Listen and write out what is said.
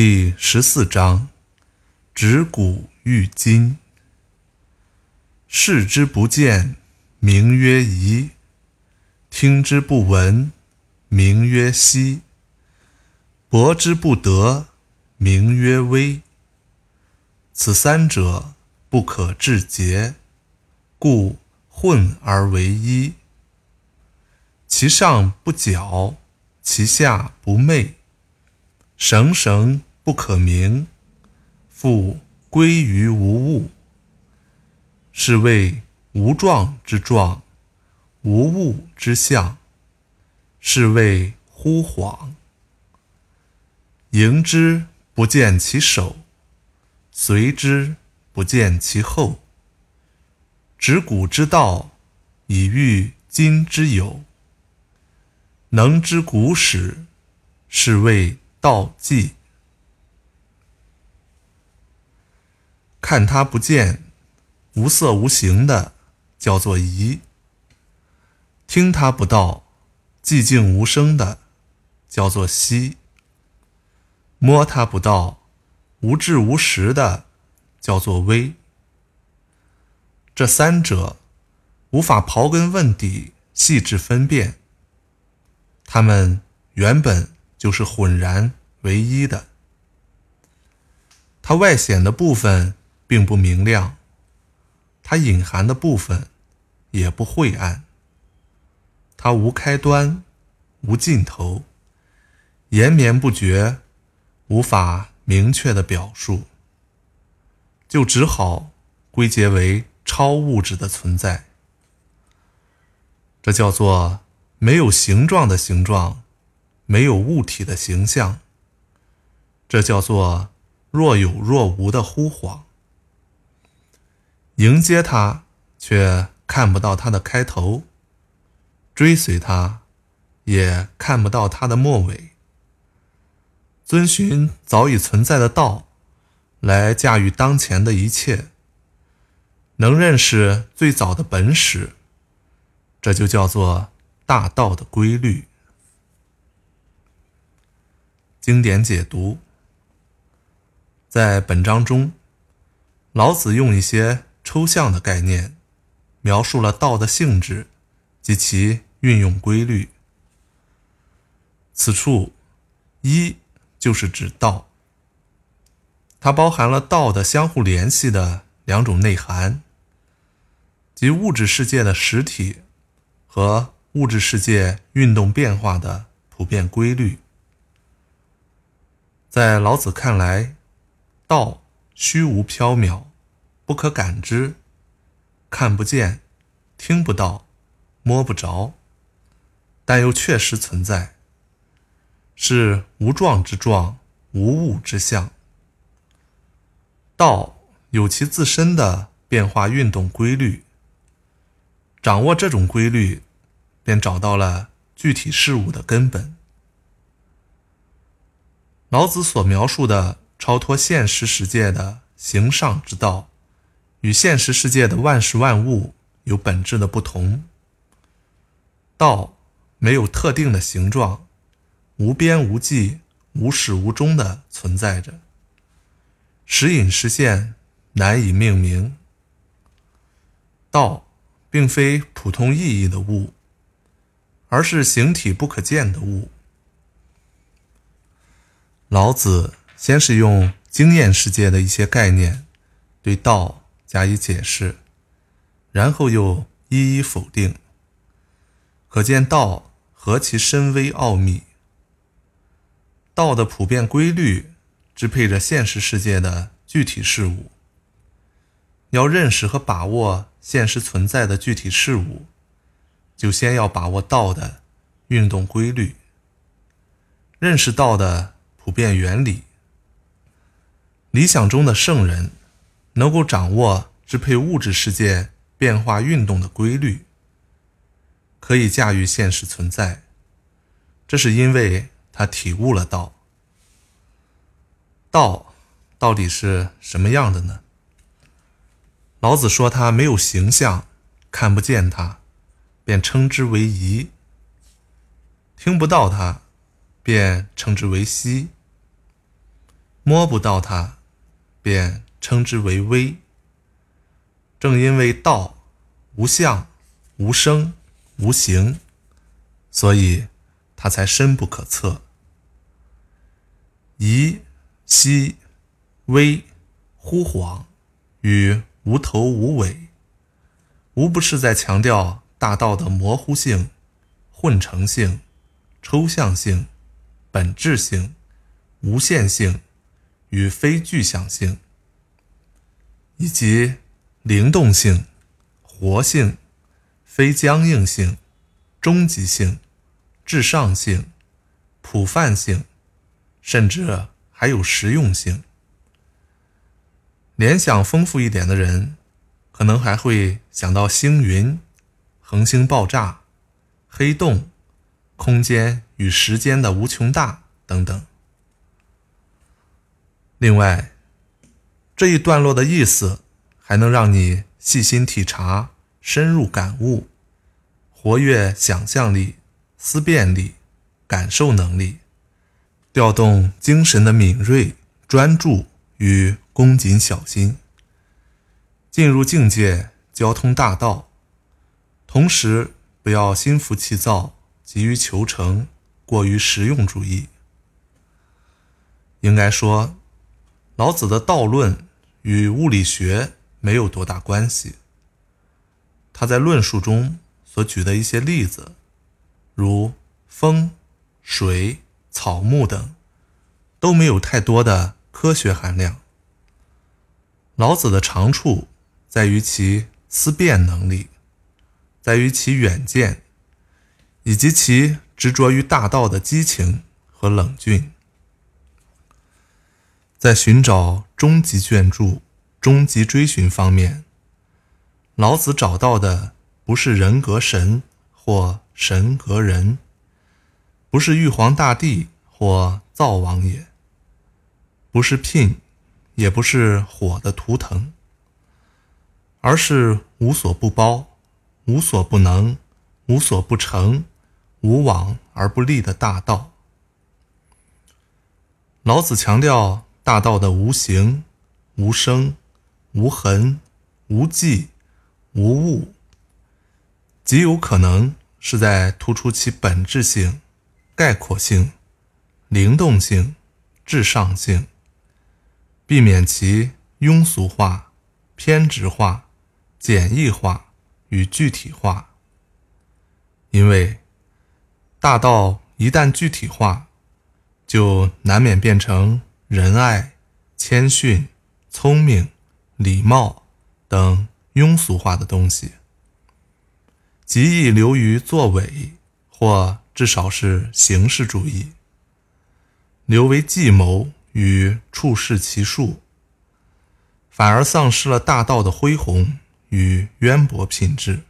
第十四章：指古喻今。视之不见，名曰夷；听之不闻，名曰希；博之不得，名曰微。此三者，不可致诘，故混而为一。其上不矫，其下不昧。绳绳不可名，复归于无物。是谓无状之状，无物之象。是谓惚恍。迎之不见其首，随之不见其后。执古之道，以喻今之有。能知古始，是谓。道纪，看它不见，无色无形的，叫做疑；听它不到，寂静无声的，叫做息；摸它不到，无质无实的，叫做微。这三者无法刨根问底、细致分辨，它们原本。就是浑然唯一的，它外显的部分并不明亮，它隐含的部分也不晦暗，它无开端，无尽头，延绵不绝，无法明确的表述，就只好归结为超物质的存在。这叫做没有形状的形状。没有物体的形象，这叫做若有若无的呼晃。迎接它，却看不到它的开头；追随它，也看不到它的末尾。遵循早已存在的道，来驾驭当前的一切，能认识最早的本始，这就叫做大道的规律。经典解读，在本章中，老子用一些抽象的概念，描述了道的性质及其运用规律。此处“一”就是指道，它包含了道的相互联系的两种内涵，即物质世界的实体和物质世界运动变化的普遍规律。在老子看来，道虚无缥缈，不可感知，看不见，听不到，摸不着，但又确实存在，是无状之状，无物之象。道有其自身的变化运动规律，掌握这种规律，便找到了具体事物的根本。老子所描述的超脱现实世界的形上之道，与现实世界的万事万物有本质的不同。道没有特定的形状，无边无际、无始无终的存在着，时隐时现，难以命名。道并非普通意义的物，而是形体不可见的物。老子先是用经验世界的一些概念对道加以解释，然后又一一否定。可见道何其深微奥秘。道的普遍规律支配着现实世界的具体事物。要认识和把握现实存在的具体事物，就先要把握道的运动规律。认识道的。普遍原理。理想中的圣人，能够掌握支配物质世界变化运动的规律，可以驾驭现实存在。这是因为他体悟了道。道到底是什么样的呢？老子说他没有形象，看不见它，便称之为夷；听不到它，便称之为希。摸不到它，便称之为微。正因为道无相、无声、无形，所以它才深不可测。疑、稀、微、忽恍与无头无尾，无不是在强调大道的模糊性、混成性、抽象性、本质性、无限性与非具象性，以及。灵动性、活性、非僵硬性、终极性、至上性、普泛性，甚至还有实用性。联想丰富一点的人，可能还会想到星云、恒星爆炸、黑洞、空间与时间的无穷大等等。另外，这一段落的意思。还能让你细心体察、深入感悟，活跃想象力、思辨力、感受能力，调动精神的敏锐、专注与恭谨小心，进入境界，交通大道。同时，不要心浮气躁、急于求成、过于实用主义。应该说，老子的道论与物理学。没有多大关系。他在论述中所举的一些例子，如风、水、草木等，都没有太多的科学含量。老子的长处在于其思辨能力，在于其远见，以及其执着于大道的激情和冷峻。在寻找终极眷注。终极追寻方面，老子找到的不是人格神或神格人，不是玉皇大帝或灶王爷，不是聘，也不是火的图腾，而是无所不包、无所不能、无所不成、无往而不利的大道。老子强调大道的无形、无声。无痕、无迹、无物，极有可能是在突出其本质性、概括性、灵动性、至上性，避免其庸俗化、偏执化、简易化与具体化。因为大道一旦具体化，就难免变成仁爱、谦逊、聪明。礼貌等庸俗化的东西，极易流于作伪，或至少是形式主义，流为计谋与处世奇术，反而丧失了大道的恢宏与渊博品质。